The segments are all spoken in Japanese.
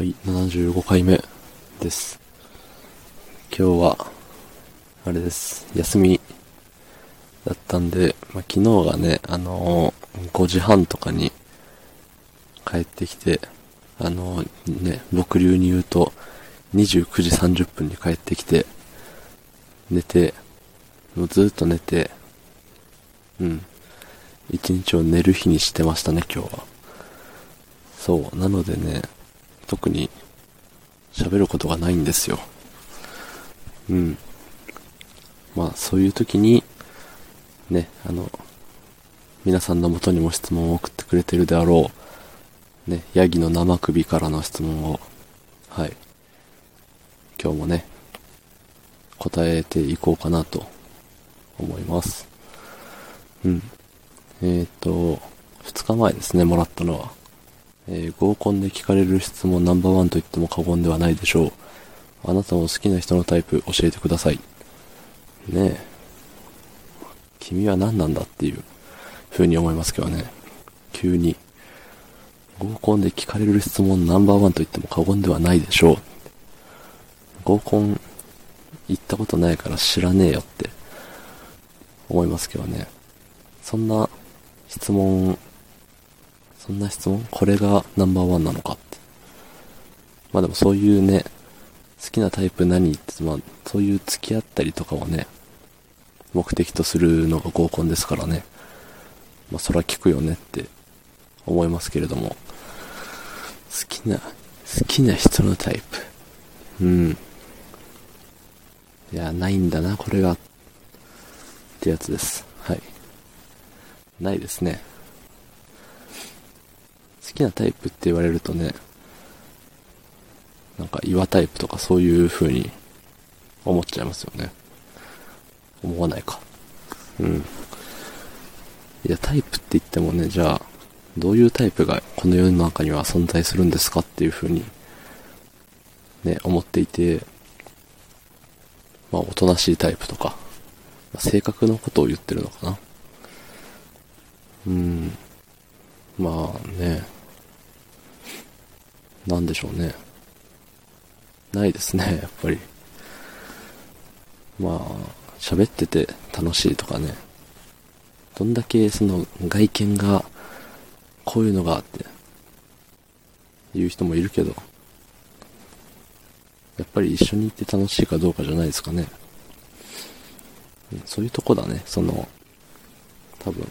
はい、75回目です。今日は、あれです、休みだったんで、まあ、昨日がね、あのー5時半とかに帰ってきて、あのーね、僕流に言うと、29時30分に帰ってきて、寝て、もうずっと寝て、うん、一日を寝る日にしてましたね、今日は。そう、なのでね、特に喋ることがないんですよ。うん。まあ、そういう時に、ね、あの、皆さんの元にも質問を送ってくれてるであろう、ね、ヤギの生首からの質問を、はい。今日もね、答えていこうかなと思います。うん。えっ、と、2日前ですね、もらったのは。えー合コンで聞かれる質問ナンバーワンと言っても過言ではないでしょう。あなたの好きな人のタイプ教えてください。ねえ。君は何なんだっていう風に思いますけどね。急に。合コンで聞かれる質問ナンバーワンと言っても過言ではないでしょう。合コン行ったことないから知らねえよって思いますけどね。そんな質問そんな質問？これがナンバーワンなのかって。まあでもそういうね、好きなタイプ何って、まあそういう付き合ったりとかをね、目的とするのが合コンですからね。まあそれは聞くよねって思いますけれども。好きな、好きな人のタイプ。うん。いや、ないんだな、これが。ってやつです。はい。ないですね。好きなタイプって言われるとね、なんか岩タイプとかそういう風に思っちゃいますよね。思わないか。うん。いや、タイプって言ってもね、じゃあ、どういうタイプがこの世の中には存在するんですかっていう風に、ね、思っていて、まあ、おとなしいタイプとか、まあ性格のことを言ってるのかな。うん。まあね。なんでしょうね。ないですね、やっぱり。まあ、喋ってて楽しいとかね。どんだけその外見が、こういうのがあって、言う人もいるけど、やっぱり一緒にいて楽しいかどうかじゃないですかね。そういうとこだね、その、多分、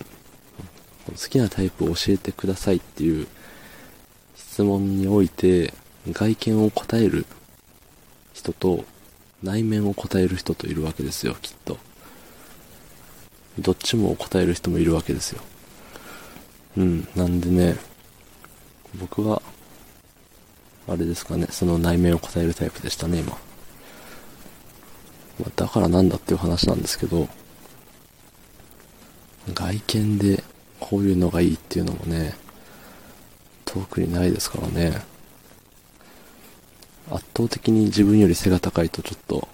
好きなタイプを教えてくださいっていう質問において外見を答える人と内面を答える人といるわけですよ、きっと。どっちも答える人もいるわけですよ。うん、なんでね、僕は、あれですかね、その内面を答えるタイプでしたね、今。まあだからなんだっていう話なんですけど、外見でこういうのがいいっていうのもね、遠くにないですからね。圧倒的に自分より背が高いとちょっと、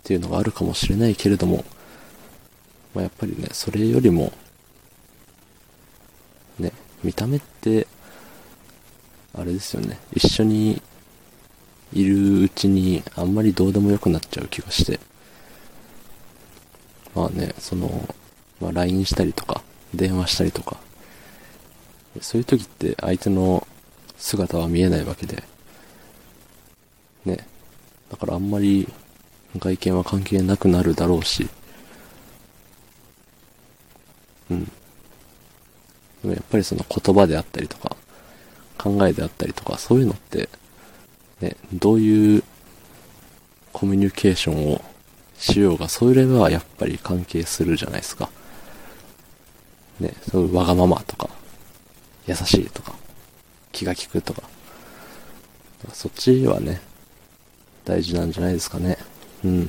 っていうのがあるかもしれないけれども、まあ、やっぱりね、それよりも、ね、見た目って、あれですよね、一緒にいるうちにあんまりどうでもよくなっちゃう気がして。まあね、その、まあ LINE したりとか、電話したりとか、そういう時って相手の姿は見えないわけで、ね、だからあんまり外見は関係なくなるだろうし、うん。でもやっぱりその言葉であったりとか、考えであったりとか、そういうのって、ね、どういうコミュニケーションをしようが、そういれはやっぱり関係するじゃないですか。ね、そういうわがままとか、優しいとか、気が利くとか、そっちはね、大事なんじゃないですかね。うん。っ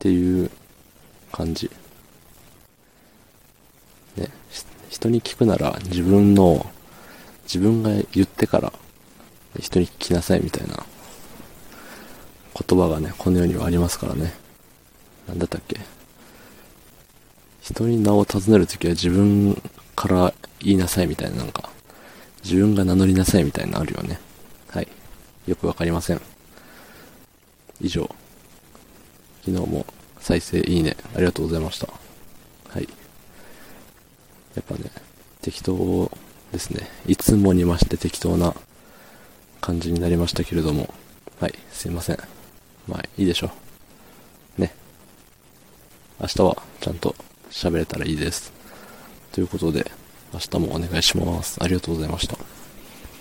ていう感じ。ね、人に聞くなら自分の、自分が言ってから人に聞きなさいみたいな言葉がね、この世にはありますからね。なんだったっけ人に名を尋ねるときは自分から言いなさいみたいななんか、自分が名乗りなさいみたいなのあるよね。はい。よくわかりません。以上。昨日も再生いいね。ありがとうございました。はい。やっぱね、適当ですね。いつもにまして適当な感じになりましたけれども。はい、すいません。まあ、いいでしょう。ね。明日はちゃんと喋れたらいいです。ということで、明日もお願いします。ありがとうございました。